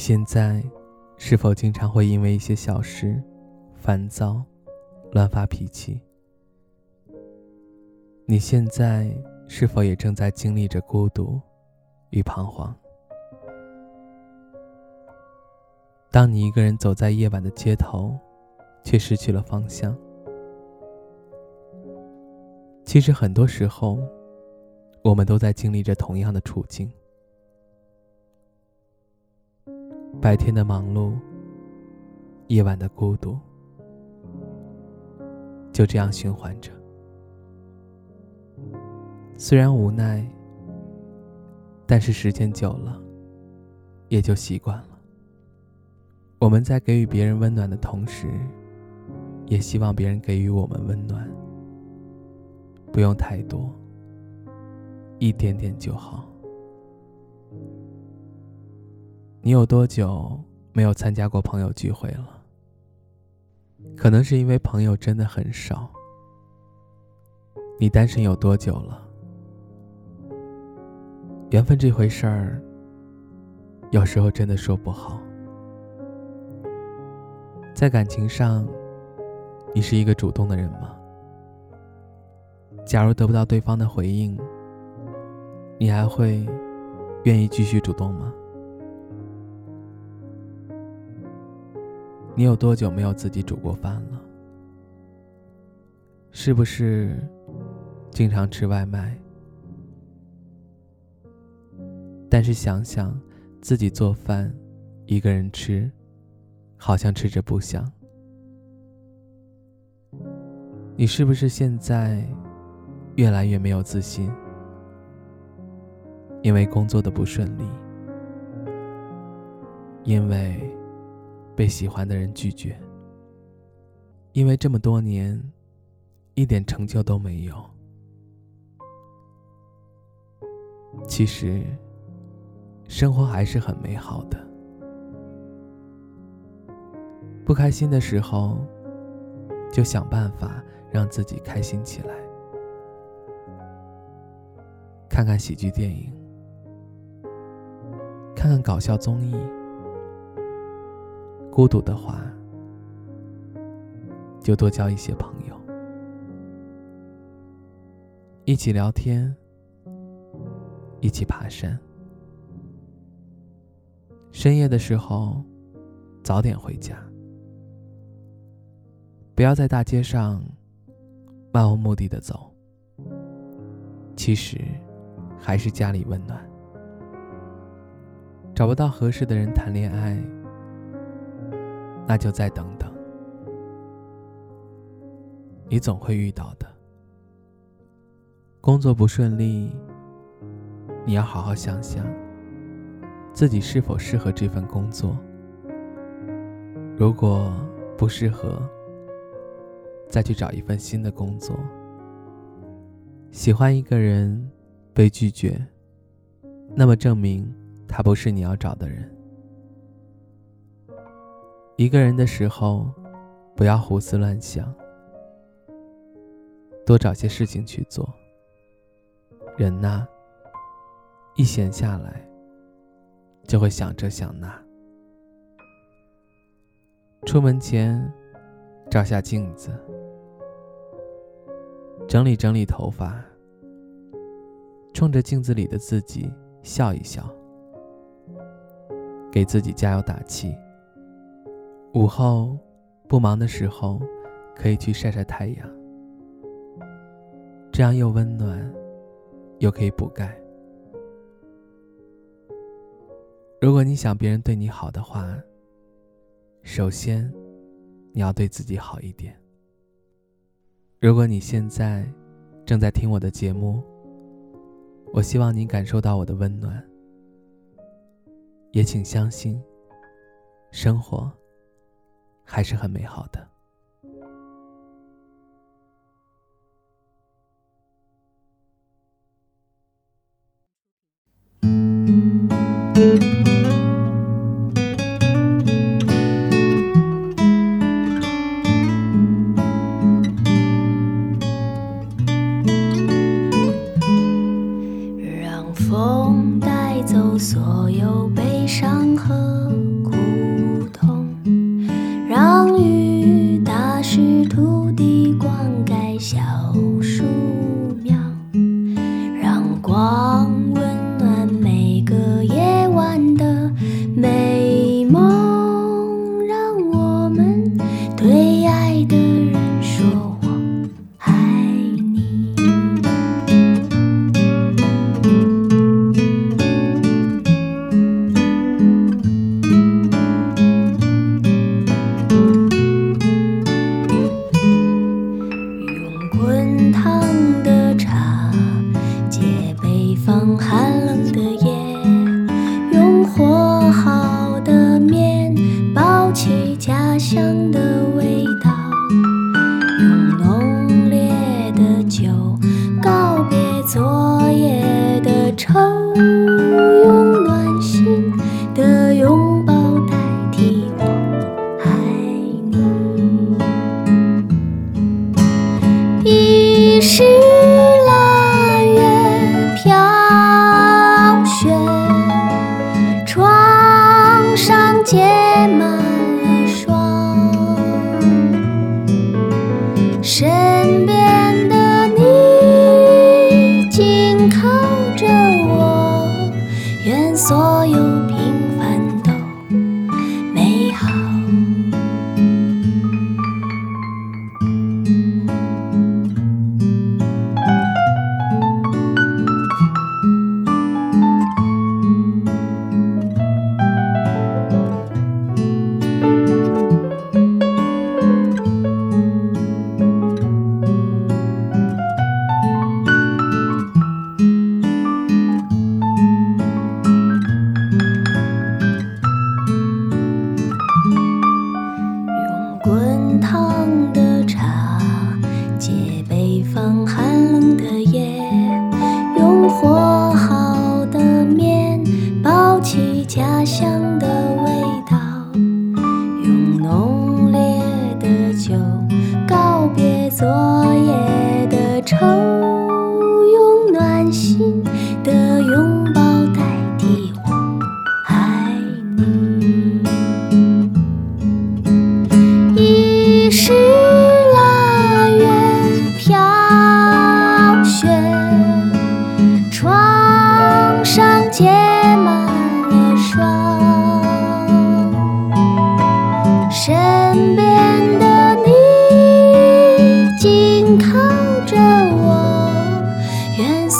现在是否经常会因为一些小事烦躁、乱发脾气？你现在是否也正在经历着孤独与彷徨？当你一个人走在夜晚的街头，却失去了方向。其实很多时候，我们都在经历着同样的处境。白天的忙碌，夜晚的孤独，就这样循环着。虽然无奈，但是时间久了，也就习惯了。我们在给予别人温暖的同时，也希望别人给予我们温暖。不用太多，一点点就好。你有多久没有参加过朋友聚会了？可能是因为朋友真的很少。你单身有多久了？缘分这回事儿，有时候真的说不好。在感情上，你是一个主动的人吗？假如得不到对方的回应，你还会愿意继续主动吗？你有多久没有自己煮过饭了？是不是经常吃外卖？但是想想自己做饭，一个人吃，好像吃着不香。你是不是现在越来越没有自信？因为工作的不顺利，因为……被喜欢的人拒绝，因为这么多年，一点成就都没有。其实，生活还是很美好的。不开心的时候，就想办法让自己开心起来，看看喜剧电影，看看搞笑综艺。孤独的话，就多交一些朋友，一起聊天，一起爬山。深夜的时候，早点回家，不要在大街上漫无目的的走。其实，还是家里温暖。找不到合适的人谈恋爱。那就再等等，你总会遇到的。工作不顺利，你要好好想想，自己是否适合这份工作。如果不适合，再去找一份新的工作。喜欢一个人被拒绝，那么证明他不是你要找的人。一个人的时候，不要胡思乱想，多找些事情去做。人呐，一闲下来，就会想这想那。出门前，照下镜子，整理整理头发，冲着镜子里的自己笑一笑，给自己加油打气。午后不忙的时候可以去晒晒太阳这样又温暖又可以补钙。如果你想别人对你好的话首先你要对自己好一点。如果你现在正在听我的节目我希望你感受到我的温暖。也请相信生活还是很美好的。让风带走所有悲伤和。乡的味道。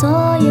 所有